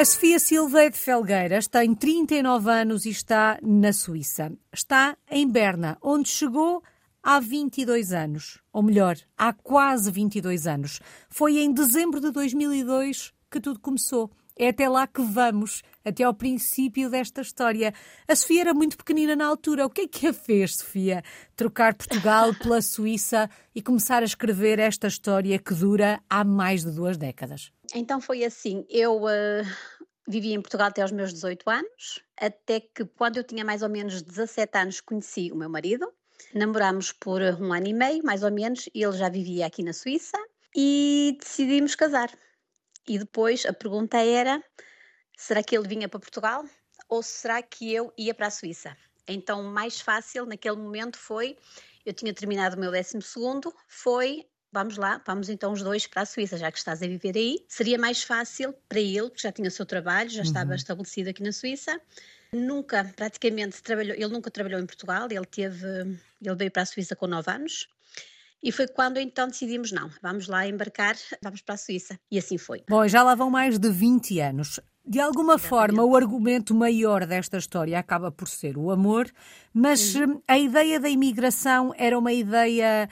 A Sofia Silva é de Felgueiras, tem 39 anos e está na Suíça. Está em Berna, onde chegou há 22 anos. Ou melhor, há quase 22 anos. Foi em dezembro de 2002 que tudo começou. É até lá que vamos, até ao princípio desta história. A Sofia era muito pequenina na altura. O que é que a fez, Sofia? Trocar Portugal pela Suíça e começar a escrever esta história que dura há mais de duas décadas? Então foi assim. Eu uh, vivi em Portugal até aos meus 18 anos, até que quando eu tinha mais ou menos 17 anos conheci o meu marido. Namorámos por um ano e meio, mais ou menos, e ele já vivia aqui na Suíça e decidimos casar. E depois a pergunta era: será que ele vinha para Portugal ou será que eu ia para a Suíça? Então, mais fácil naquele momento foi: eu tinha terminado o meu 12, foi vamos lá, vamos então os dois para a Suíça, já que estás a viver aí. Seria mais fácil para ele, que já tinha o seu trabalho, já estava uhum. estabelecido aqui na Suíça. Nunca, praticamente, trabalhou, ele nunca trabalhou em Portugal, ele teve, ele veio para a Suíça com 9 anos. E foi quando então decidimos, não, vamos lá embarcar, vamos para a Suíça. E assim foi. Bom, já lá vão mais de 20 anos. De alguma Exatamente. forma, o argumento maior desta história acaba por ser o amor, mas uhum. a ideia da imigração era uma ideia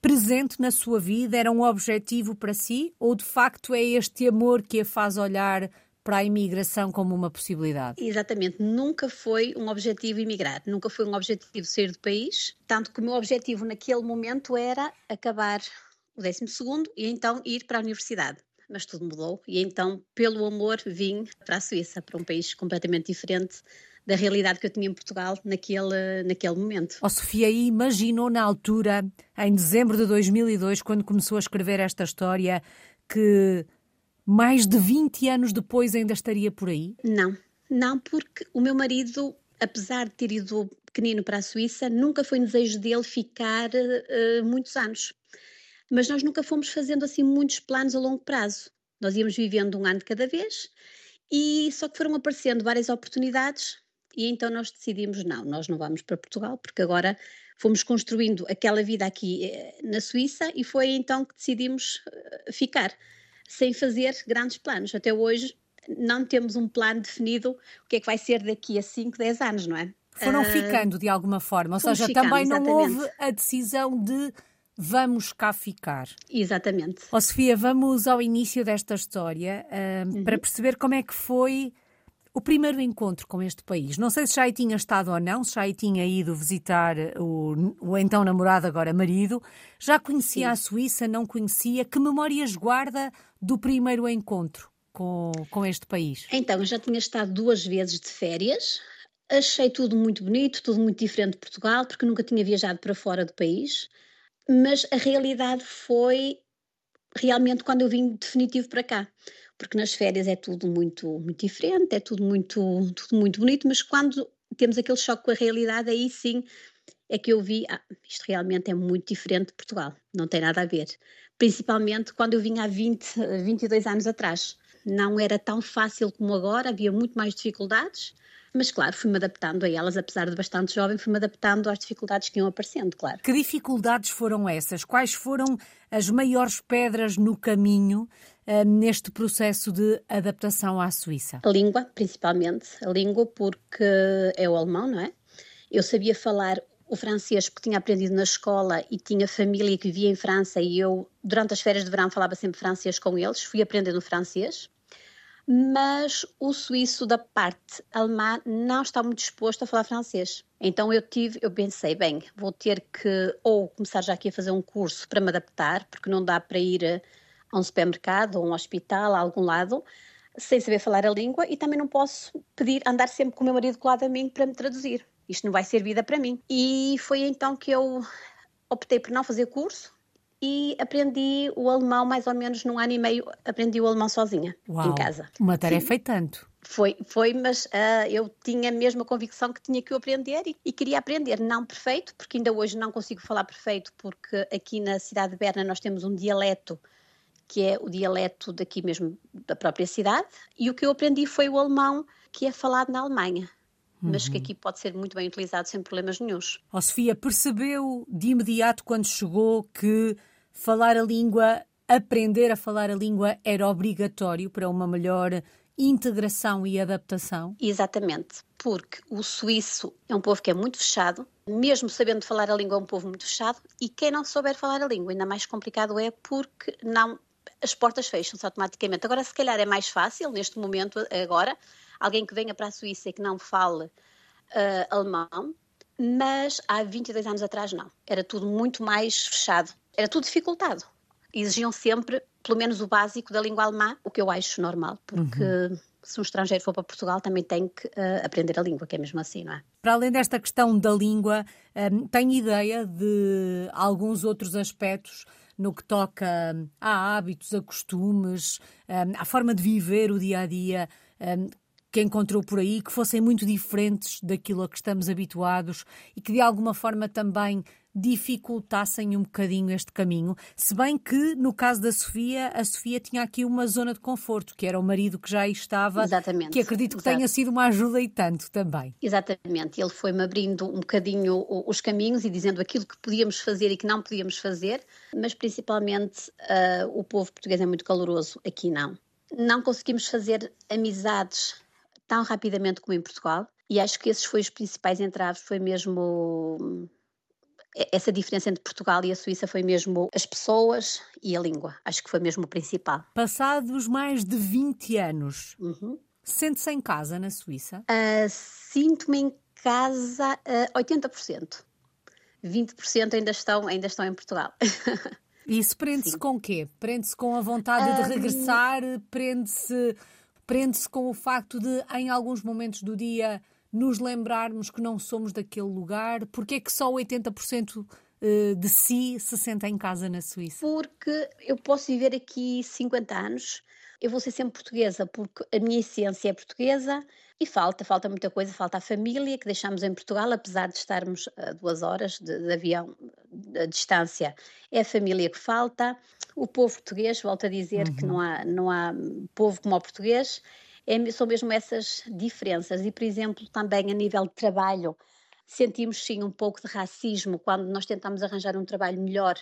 presente na sua vida, era um objetivo para si, ou de facto é este amor que a faz olhar para a imigração como uma possibilidade? Exatamente, nunca foi um objetivo emigrar, nunca foi um objetivo sair do país, tanto que o meu objetivo naquele momento era acabar o 12 e então ir para a universidade. Mas tudo mudou. E então, pelo amor, vim para a Suíça, para um país completamente diferente da realidade que eu tinha em Portugal naquele, naquele momento. Oh, Sofia, imaginou na altura, em dezembro de 2002, quando começou a escrever esta história, que mais de 20 anos depois ainda estaria por aí? Não, não, porque o meu marido, apesar de ter ido pequenino para a Suíça, nunca foi desejo dele ficar uh, muitos anos. Mas nós nunca fomos fazendo assim muitos planos a longo prazo. Nós íamos vivendo um ano de cada vez e só que foram aparecendo várias oportunidades e então nós decidimos não, nós não vamos para Portugal porque agora fomos construindo aquela vida aqui eh, na Suíça e foi então que decidimos eh, ficar sem fazer grandes planos. Até hoje não temos um plano definido o que é que vai ser daqui a 5, 10 anos, não é? Foram uh, ficando de alguma forma, ou seja, ficando, também não exatamente. houve a decisão de vamos cá ficar. Exatamente. Ó oh, Sofia, vamos ao início desta história uh, uhum. para perceber como é que foi o primeiro encontro com este país. Não sei se já aí tinha estado ou não, se já aí tinha ido visitar o, o então namorado, agora marido. Já conhecia Sim. a Suíça, não conhecia? Que memórias guarda do primeiro encontro com, com este país? Então, eu já tinha estado duas vezes de férias. Achei tudo muito bonito, tudo muito diferente de Portugal, porque nunca tinha viajado para fora do país. Mas a realidade foi realmente quando eu vim definitivo para cá porque nas férias é tudo muito, muito diferente, é tudo muito, tudo muito bonito, mas quando temos aquele choque com a realidade, aí sim é que eu vi, ah, isto realmente é muito diferente de Portugal, não tem nada a ver. Principalmente quando eu vim há 20, 22 anos atrás. Não era tão fácil como agora, havia muito mais dificuldades, mas claro, fui-me adaptando a elas, apesar de bastante jovem, fui-me adaptando às dificuldades que iam aparecendo, claro. Que dificuldades foram essas? Quais foram as maiores pedras no caminho neste processo de adaptação à Suíça? A língua, principalmente. A língua, porque é o alemão, não é? Eu sabia falar o francês porque tinha aprendido na escola e tinha família que vivia em França e eu, durante as férias de verão, falava sempre francês com eles. Fui aprendendo francês mas o suíço da parte alemã não está muito disposto a falar francês. Então eu tive, eu pensei, bem, vou ter que ou começar já aqui a fazer um curso para me adaptar, porque não dá para ir a um supermercado a um hospital, a algum lado, sem saber falar a língua e também não posso pedir, andar sempre com o meu marido colado a mim para me traduzir. Isto não vai ser vida para mim. E foi então que eu optei por não fazer curso, e aprendi o alemão mais ou menos num ano e meio, aprendi o alemão sozinha, Uau, em casa. Uma tarefa e tanto. Foi, foi, mas uh, eu tinha mesmo a convicção que tinha que o aprender e, e, queria aprender, não perfeito, porque ainda hoje não consigo falar perfeito, porque aqui na cidade de Berna nós temos um dialeto que é o dialeto daqui mesmo da própria cidade, e o que eu aprendi foi o alemão que é falado na Alemanha. Mas uhum. que aqui pode ser muito bem utilizado sem problemas nenhums. Oh, Sofia, percebeu de imediato quando chegou que falar a língua, aprender a falar a língua era obrigatório para uma melhor integração e adaptação? Exatamente, porque o suíço é um povo que é muito fechado, mesmo sabendo falar a língua, é um povo muito fechado, e quem não souber falar a língua, ainda mais complicado é porque não as portas fecham-se automaticamente. Agora, se calhar é mais fácil, neste momento, agora, alguém que venha para a Suíça e que não fale uh, alemão, mas há 22 anos atrás não. Era tudo muito mais fechado. Era tudo dificultado. Exigiam sempre, pelo menos, o básico da língua alemã, o que eu acho normal, porque uhum. se um estrangeiro for para Portugal também tem que uh, aprender a língua, que é mesmo assim, não é? Para além desta questão da língua, um, tem ideia de alguns outros aspectos no que toca hum, a hábitos, a costumes, hum, à forma de viver o dia a dia hum, que encontrou por aí, que fossem muito diferentes daquilo a que estamos habituados e que de alguma forma também dificultassem um bocadinho este caminho, se bem que no caso da Sofia, a Sofia tinha aqui uma zona de conforto, que era o marido que já aí estava, Exatamente. que acredito que Exato. tenha sido uma ajuda e tanto também. Exatamente, ele foi-me abrindo um bocadinho os caminhos e dizendo aquilo que podíamos fazer e que não podíamos fazer, mas principalmente uh, o povo português é muito caloroso, aqui não. Não conseguimos fazer amizades tão rapidamente como em Portugal. E acho que esses foram os principais entraves, foi mesmo essa diferença entre Portugal e a Suíça foi mesmo as pessoas e a língua. Acho que foi mesmo o principal. Passados mais de 20 anos, uhum. sente-se em casa na Suíça? Uh, Sinto-me em casa uh, 80%. 20% ainda estão, ainda estão em Portugal. Isso prende-se com o quê? Prende-se com a vontade de regressar? Prende-se prende com o facto de, em alguns momentos do dia, nos lembrarmos que não somos daquele lugar? Porque é que só 80% eh, de si se senta em casa na Suíça? Porque eu posso viver aqui 50 anos, eu vou ser sempre portuguesa, porque a minha essência é portuguesa e falta, falta muita coisa, falta a família que deixamos em Portugal, apesar de estarmos a duas horas de, de avião a distância, é a família que falta. O povo português, volto a dizer uhum. que não há, não há povo como o português, é, são mesmo essas diferenças. E, por exemplo, também a nível de trabalho, sentimos sim um pouco de racismo quando nós tentamos arranjar um trabalho melhor,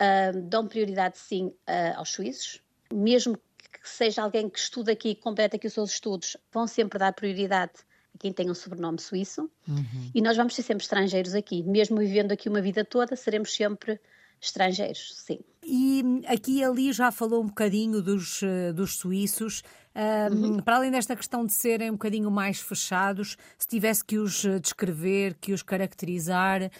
uh, dão prioridade sim uh, aos suíços, mesmo que seja alguém que estuda aqui, completa aqui os seus estudos, vão sempre dar prioridade a quem tem um sobrenome suíço. Uhum. E nós vamos ser sempre estrangeiros aqui, mesmo vivendo aqui uma vida toda, seremos sempre estrangeiros, sim. E aqui e ali já falou um bocadinho dos, eh, dos suíços. Um, uhum. Para além desta questão de serem um bocadinho mais fechados, se tivesse que os eh, descrever, que os caracterizar,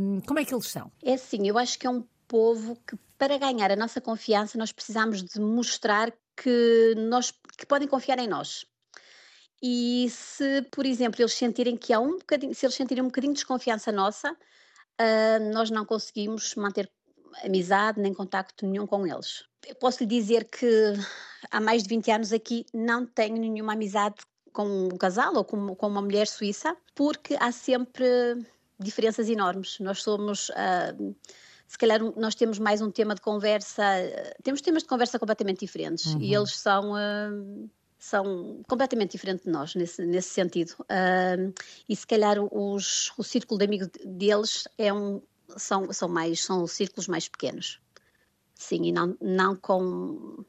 um, como é que eles são? É assim, eu acho que é um povo que, para ganhar a nossa confiança, nós precisamos de mostrar que, nós, que podem confiar em nós. E se, por exemplo, eles sentirem que há um bocadinho, se eles sentirem um bocadinho de desconfiança nossa, uh, nós não conseguimos manter amizade nem contacto nenhum com eles. Eu posso lhe dizer que há mais de 20 anos aqui não tenho nenhuma amizade com um casal ou com, com uma mulher suíça, porque há sempre diferenças enormes. Nós somos. Uh, se calhar nós temos mais um tema de conversa, temos temas de conversa completamente diferentes uhum. e eles são. Uh, são completamente diferentes de nós nesse, nesse sentido. Uh, e se calhar os, o círculo de amigos deles é um, são, são, mais, são círculos mais pequenos. Sim, e não, não com,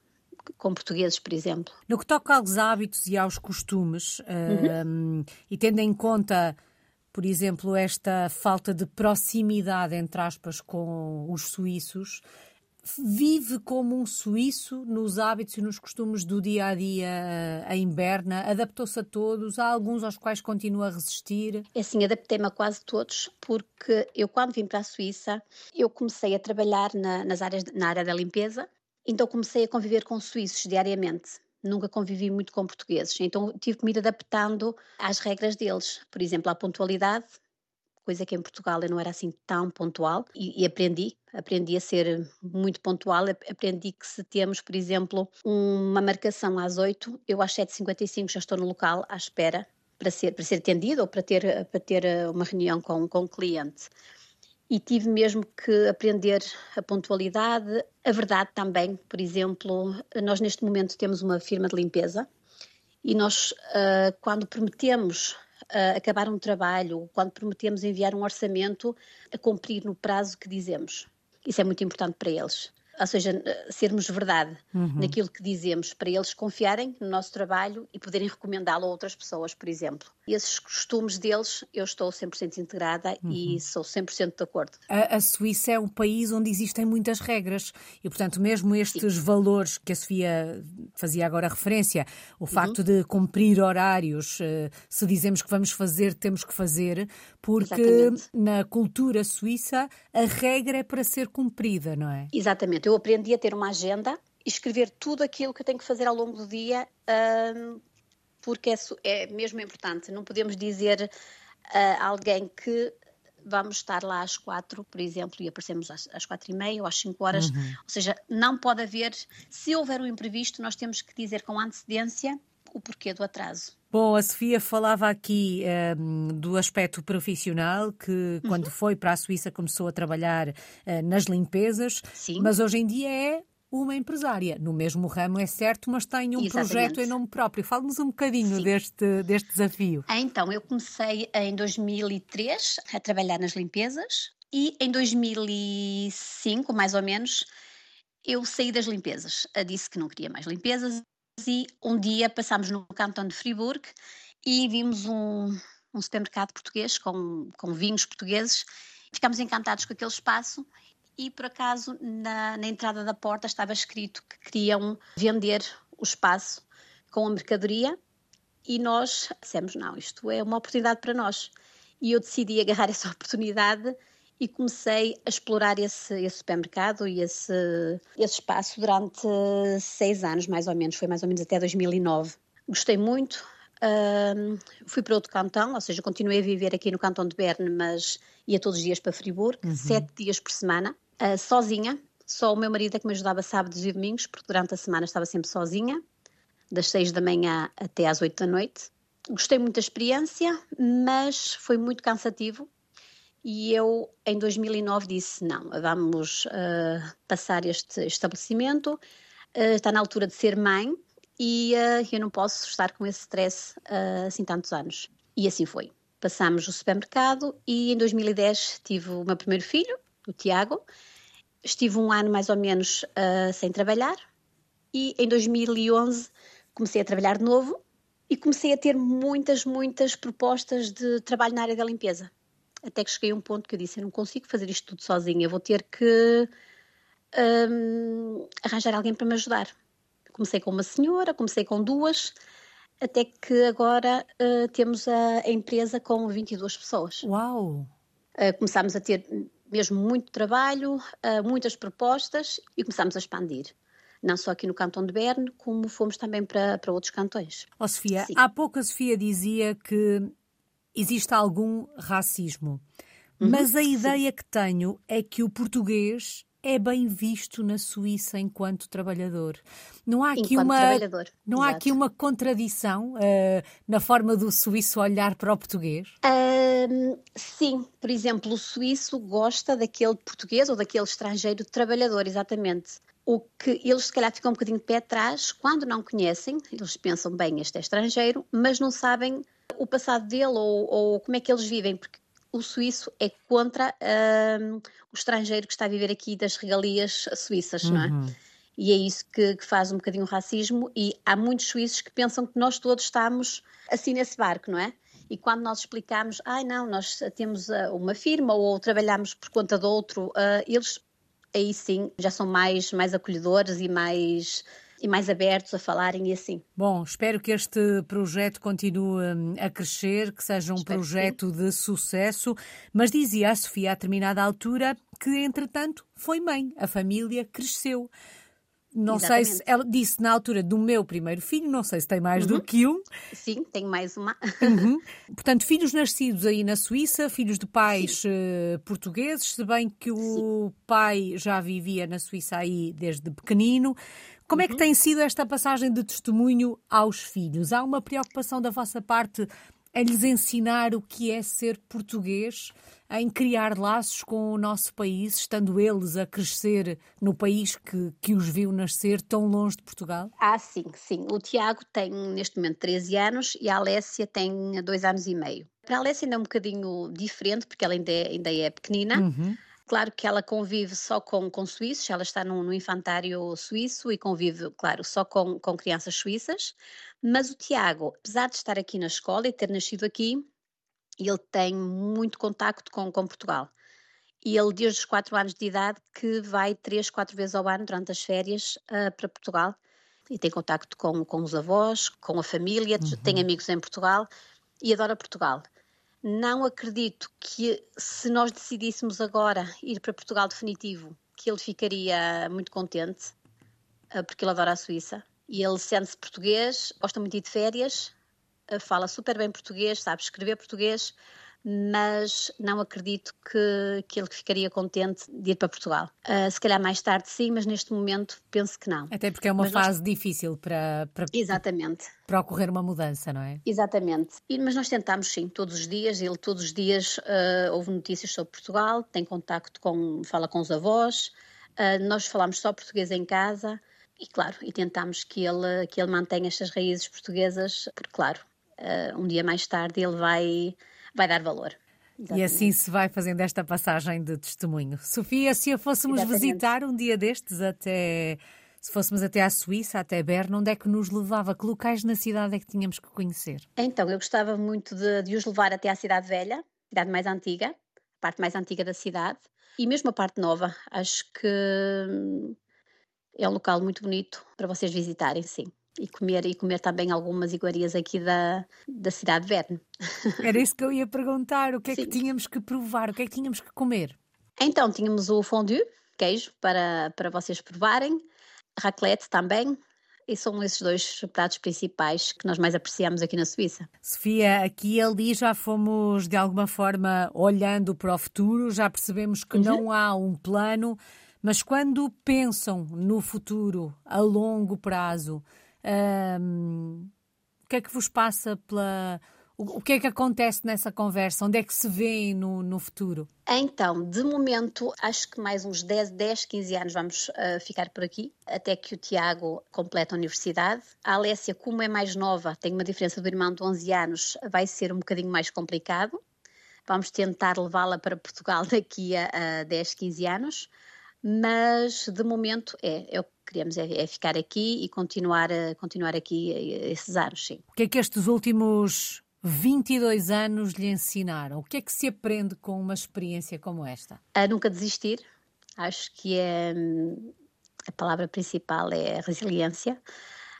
com portugueses, por exemplo. No que toca aos hábitos e aos costumes, uhum. e tendo em conta por exemplo, esta falta de proximidade, entre aspas, com os suíços, vive como um suíço nos hábitos e nos costumes do dia a dia eh, em Berna? Adaptou-se a todos? Há alguns aos quais continua a resistir? É assim, adaptei-me a quase todos, porque eu, quando vim para a Suíça, eu comecei a trabalhar na, nas áreas, na área da limpeza, então comecei a conviver com suíços diariamente nunca convivi muito com portugueses, então tive que me ir adaptando às regras deles. Por exemplo, à pontualidade, coisa que em Portugal eu não era assim tão pontual e, e, aprendi, aprendi a ser muito pontual, aprendi que se temos, por exemplo, uma marcação às 8, eu às 7h55 já estou no local à espera para ser, para ser atendido ou para ter, para ter eh, uma reunião com, com o cliente e tive mesmo que aprender a pontualidade, a verdade também. Por exemplo, nós neste momento temos uma firma de limpeza e nós, uh, quando prometemos uh, acabar um trabalho, quando prometemos enviar um orçamento, a cumprir no prazo que dizemos. Isso é muito importante para eles. Ou seja, sermos verdade uhum. naquilo que dizemos, para eles confiarem no nosso trabalho e poderem recomendá-lo a outras pessoas, por exemplo. Esses costumes deles, eu estou 100% integrada uhum. e sou 100% de acordo. A, a, Suíça é um país onde existem muitas regras e, portanto, mesmo estes Sim. valores que a Sofia fazia agora referência, o uhum. facto uhum. de cumprir horários, eh, se dizemos que vamos fazer, temos que fazer, porque Exatamente. na cultura suíça a regra é para ser cumprida, não é? Exatamente eu aprendi a ter uma agenda e escrever tudo aquilo que eu tenho que fazer ao longo do dia, um, porque é, é, mesmo importante. Não podemos dizer a alguém que vamos estar lá às quatro, por exemplo, e aparecemos às, às quatro e meia ou às cinco horas. Uhum. Ou seja, não pode haver, se houver um imprevisto, nós temos que dizer com antecedência o porquê do atraso. Bom, a Sofia falava aqui um, do aspecto profissional, que quando uhum. foi para a Suíça começou a trabalhar uh, nas limpezas, Sim. mas hoje em dia é uma empresária. No mesmo ramo, é certo, mas tem um Exatamente. projeto em nome próprio. Fale-nos um bocadinho deste, deste desafio. Ah, então, eu comecei em 2003 a trabalhar nas limpezas e em 2005, mais ou menos, eu saí das limpezas. Disse que não queria mais limpezas e um dia passámos no cantão de Friburgo e vimos um, um supermercado português com, com vinhos portugueses. Ficámos encantados com aquele espaço e por acaso na, na, entrada da porta estava escrito que queriam vender o espaço com a mercadoria e nós dissemos, não, isto é uma oportunidade para nós. E eu decidi agarrar essa oportunidade e comecei a explorar esse, esse supermercado e esse, esse espaço durante seis anos, mais ou menos, foi mais ou menos até 2009. Gostei muito, uh, fui para outro cantão, ou seja, continuei a viver aqui no cantão de Berne, mas ia todos os dias para Friburgo, uhum. sete dias por semana, uh, sozinha, só o meu marido é que me ajudava sábados e domingos, porque durante a semana estava sempre sozinha, das seis da manhã até às oito da noite. Gostei muito da experiência, mas foi muito cansativo, e eu, em 2009, disse: não, vamos uh, passar este estabelecimento, uh, está na altura de ser mãe e uh, eu não posso estar com esse stress assim tantos anos. E assim foi. Passámos o supermercado e em 2010 tive o meu primeiro filho, o Tiago. Estive um ano mais ou menos sem trabalhar e em 2011 comecei a trabalhar de novo e comecei a ter muitas, muitas propostas de trabalho na área da limpeza até que cheguei a um ponto que eu disse: eu não consigo fazer isto tudo sozinha, vou ter que um, arranjar alguém para me ajudar. Comecei com uma senhora, comecei com duas, até que agora uh, temos a, a, empresa com 22 pessoas. Uau! Uh, começámos a ter mesmo muito trabalho, uh, muitas propostas e começámos a expandir não só aqui no cantão de Berne, como fomos também para, para outros cantões. Oh, Sofia, Sim. há pouco a Sofia dizia que existe algum racismo. Uhum, Mas a ideia que tenho é que o português é bem visto na Suíça enquanto trabalhador. Não há aqui uma não há aqui uma contradição uh, na forma do suíço olhar para o português? Sim, por exemplo, o suíço gosta daquele português ou daquele estrangeiro trabalhador, exatamente. O que eles se calhar ficam um bocadinho de pé atrás quando não conhecem, eles pensam bem este é estrangeiro, mas não sabem o passado dele ou, ou como é que eles vivem, porque o suíço é contra um, o estrangeiro que está a viver aqui das regalias suíças, uhum. não é? Uhum. E é isso que, que, faz um bocadinho o racismo, e há muitos suíços que pensam que nós todos estamos assim nesse barco, não é? E quando nós explicamos, ai ah, não, nós temos uh, uma firma ou trabalhamos por conta de outro, uh, eles aí sim já são mais, mais acolhedores e mais e mais abertos a falarem e assim. Bom, espero que este projeto continue hum, a crescer, que seja um espero projeto de sucesso. Mas dizia a Sofia a determinada altura que, entretanto, foi mãe, a família cresceu. Não Exatamente. sei se ela disse na altura do meu primeiro filho, não sei se tem mais uhum. do que um. Sim, tenho mais uma. Uhum. Portanto, filhos nascidos aí na Suíça, filhos de pais uh, portugueses, se bem que o Sim. pai já vivia na Suíça aí desde pequenino. Como é que uhum. tem sido esta passagem de testemunho aos filhos? Há uma preocupação da vossa parte em lhes ensinar o que é ser português, em criar laços com o nosso país, estando eles a crescer no país que, que os viu nascer tão longe de Portugal? Ah, sim, sim. O Tiago tem neste momento 13 anos e a Alessia tem 2 anos e meio. Para a Alessia ainda é um bocadinho diferente, porque ela ainda é, ainda é pequenina. Uhum Claro que ela convive só com, com suíços, ela está no, no infantário suíço e convive, claro, só com, com crianças suíças, mas o Tiago, apesar de estar aqui na escola e ter nascido aqui, ele tem muito contacto com, com Portugal. E ele, desde os 4 anos de idade, que vai 3, 4 vezes ao ano, durante as férias, uh, para Portugal. E tem contacto com, com os avós, com a família, uhum. tem amigos em Portugal e adora Portugal. Não acredito que, se nós decidíssemos agora ir para Portugal definitivo, que ele ficaria muito contente, uh, porque ele adora a Suíça. E ele sente-se português, gosta muito de ir de férias, uh, fala super bem português, sabe escrever português mas não acredito que, que ele ficaria contente de ir para Portugal. Uh, se calhar mais tarde sim, mas neste momento penso que não. Até porque é uma mas fase nós... difícil para, para, Exatamente. para ocorrer uma mudança, não é? Exatamente. E, mas nós tentamos sim, todos os dias, ele todos os dias uh, houve notícias sobre Portugal, tem contacto com, fala com os avós, uh, nós falamos só português em casa e claro, e tentamos que ele, que ele mantenha estas raízes portuguesas, porque claro, um dia mais tarde ele vai vai dar valor. Exatamente. E assim se vai fazendo esta passagem de testemunho. Sofia, se a fôssemos Exatamente. visitar um dia destes até. Se fôssemos até à Suíça, até Berna, onde é que nos levava? Que locais na cidade é que tínhamos que conhecer? Então, eu gostava muito de, de os levar até à Cidade Velha, cidade mais antiga, a parte mais antiga da cidade, e mesmo a parte nova. Acho que hum, é um local muito bonito para vocês visitarem, sim e comer e comer também algumas iguarias aqui da, da cidade de Verne. Era isso que eu ia perguntar, o que é Sim. que tínhamos que provar, o que é que tínhamos que comer? Então, tínhamos o fondue, queijo, para, para vocês provarem, raclette também, e são esses dois pratos principais que nós mais apreciamos aqui na Suíça. Sofia, aqui e ali já fomos de alguma forma olhando para o futuro, já percebemos que uhum. não há um plano, mas quando pensam no futuro a longo prazo, um, o que é que vos passa pela. O, que é que acontece nessa conversa? Onde é que se vê no, no futuro? Então, de momento, acho que mais uns 10, 10 15 anos vamos uh, ficar por aqui, até que o Tiago complete a universidade. A Alessia, como é mais nova, tem uma diferença do irmão de 11 anos, vai ser um bocadinho mais complicado. Vamos tentar levá-la para Portugal daqui a, a 10, 15 anos mas de momento é, é o que queremos, é, é, ficar aqui e continuar, a, continuar aqui esses anos, sim. O que é que estes últimos 22 anos lhe ensinaram? O que é que se aprende com uma experiência como esta? A nunca desistir, acho que é, a palavra principal é resiliência,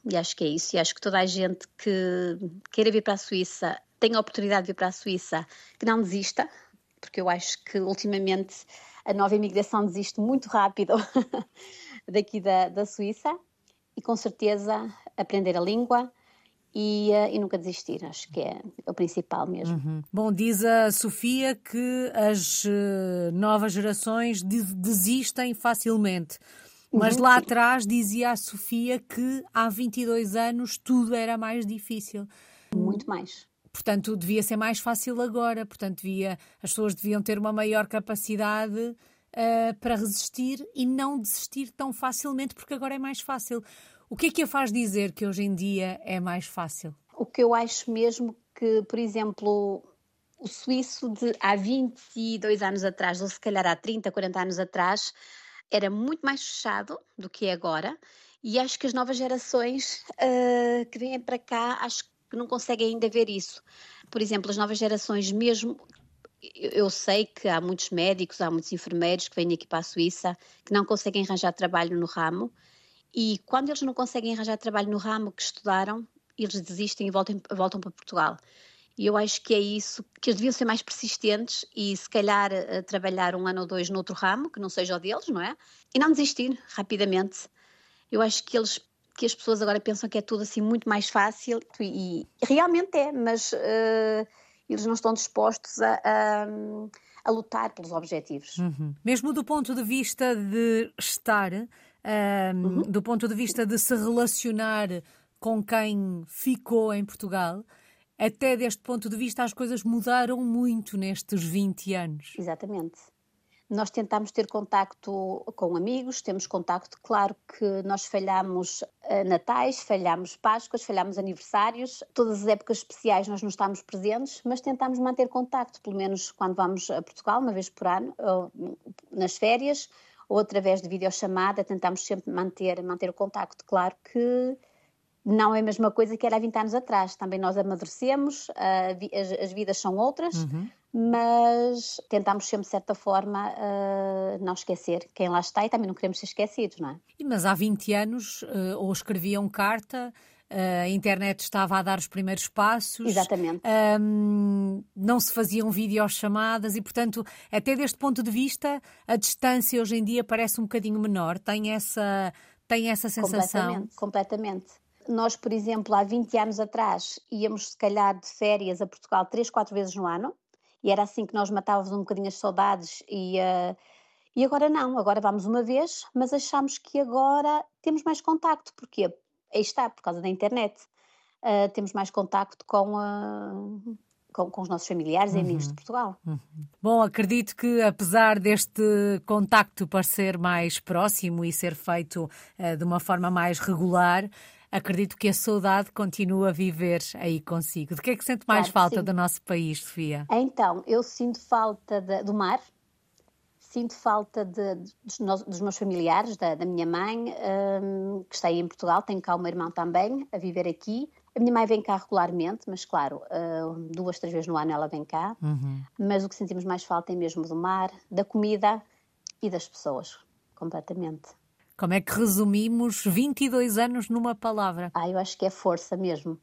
e acho que é isso, e acho que toda a gente que queira vir para a Suíça, tenha a oportunidade de vir para a Suíça, que não desista, porque eu acho que ultimamente a nova imigração desiste muito rápido daqui da, da Suíça e com certeza aprender a língua e, uh, e, nunca desistir, acho que é o principal mesmo. Uhum. Bom, diz a Sofia que as uh, novas gerações desistem facilmente. Mas uhum, lá sim. atrás dizia a Sofia que há 22 anos tudo era mais difícil. Muito mais. Portanto, devia ser mais fácil agora. Portanto, devia, as pessoas deviam ter uma maior capacidade uh, para resistir e não desistir tão facilmente, porque agora é mais fácil. O que é que a faz dizer que hoje em dia é mais fácil? O que eu acho mesmo que, por exemplo, o suíço de há 22 anos atrás, ou se calhar há 30, 40 anos atrás, era muito mais fechado do que é agora. E acho que as novas gerações uh, que vêm para cá, acho que que não conseguem ainda ver isso. Por exemplo, as novas gerações, mesmo. Eu sei que há muitos médicos, há muitos enfermeiros que vêm aqui para a Suíça que não conseguem arranjar trabalho no ramo e quando eles não conseguem arranjar trabalho no ramo que estudaram, eles desistem e voltam, voltam para Portugal. E eu acho que é isso, que eles deviam ser mais persistentes e se calhar uh, trabalhar um ano ou dois noutro ramo, que não seja o deles, não é? E não desistir rapidamente. Eu acho que eles que as pessoas agora pensam que é tudo assim muito mais fácil e, e realmente é, mas uh, eles não estão dispostos a, a, a lutar pelos objetivos. Uhum. Mesmo do ponto de vista de estar, um, uhum. do ponto de vista de se relacionar com quem ficou em Portugal, até deste ponto de vista as coisas mudaram muito nestes 20 anos. Exatamente. Nós tentamos ter contacto com amigos, temos contacto, claro que nós falhamos uh, natais, falhamos Páscoas, falhamos aniversários, todas as épocas especiais nós não estamos presentes, mas tentamos manter contacto, pelo menos quando vamos a Portugal, uma vez por ano, ou nas férias, ou através de videochamada, tentamos sempre manter, manter o contacto. Claro que não é a mesma coisa que era há 20 anos atrás. Também nós amadurecemos, as, as vidas são outras, uhum. Mas tentamos sempre, de certa forma, uh, não esquecer quem lá está e também não queremos ser esquecidos, não é? Mas há 20 anos, uh, ou escreviam carta, uh, a internet estava a dar os primeiros passos. Exatamente. Um, não se faziam videochamadas e, portanto, até deste ponto de vista, a distância hoje em dia parece um bocadinho menor. Tem essa, tem essa sensação? Completamente, completamente nós, por exemplo, há 20 anos atrás, íamos se calhar de férias a Portugal três, quatro vezes no ano, e era assim que nós matávamos um bocadinho as saudades e, uh, e agora não, agora vamos uma vez, mas achamos que agora temos mais contacto, porque aí está, por causa da internet, uh, temos mais contacto com, uh, com, com, os nossos familiares uhum. e amigos de Portugal. Uhum. Bom, acredito que apesar deste contacto parecer mais próximo e ser feito de uma forma mais regular, acredito que a saudade continua a viver aí consigo. De que é que sente mais claro, falta sim. do nosso país, Sofia? Então, eu sinto falta de, do mar, sinto falta de, dos, dos, meus familiares, da, da minha mãe, um, que está aí em Portugal, tenho cá o meu irmão também, a viver aqui. A minha mãe vem cá regularmente, mas claro, uh, duas, três vezes no ano ela vem cá. Uhum. Mas o que sentimos mais falta é mesmo do mar, da comida e das pessoas, completamente. Como é que resumimos 22 anos numa palavra? Ah, eu acho que é força mesmo.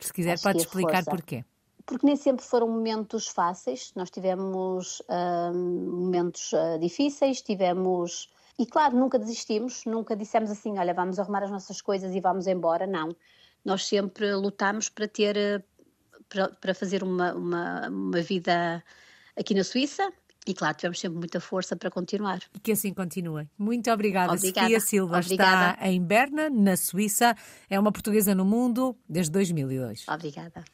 Se quiser, acho pode é explicar força. porquê. Porque nem sempre foram momentos fáceis, nós tivemos uh, momentos uh, difíceis, tivemos. E claro, nunca desistimos, nunca dissemos assim: olha, vamos arrumar as nossas coisas e vamos embora. Não. Nós sempre lutamos para ter. Ah, para, para fazer uma, uma, uma vida aqui na Suíça, e claro, tivemos sempre muita força para continuar. E que assim continue. Muito obrigada. obrigada. Sofia Silva obrigada. está em Berna, na Suíça. É uma portuguesa no mundo desde 2002. Obrigada.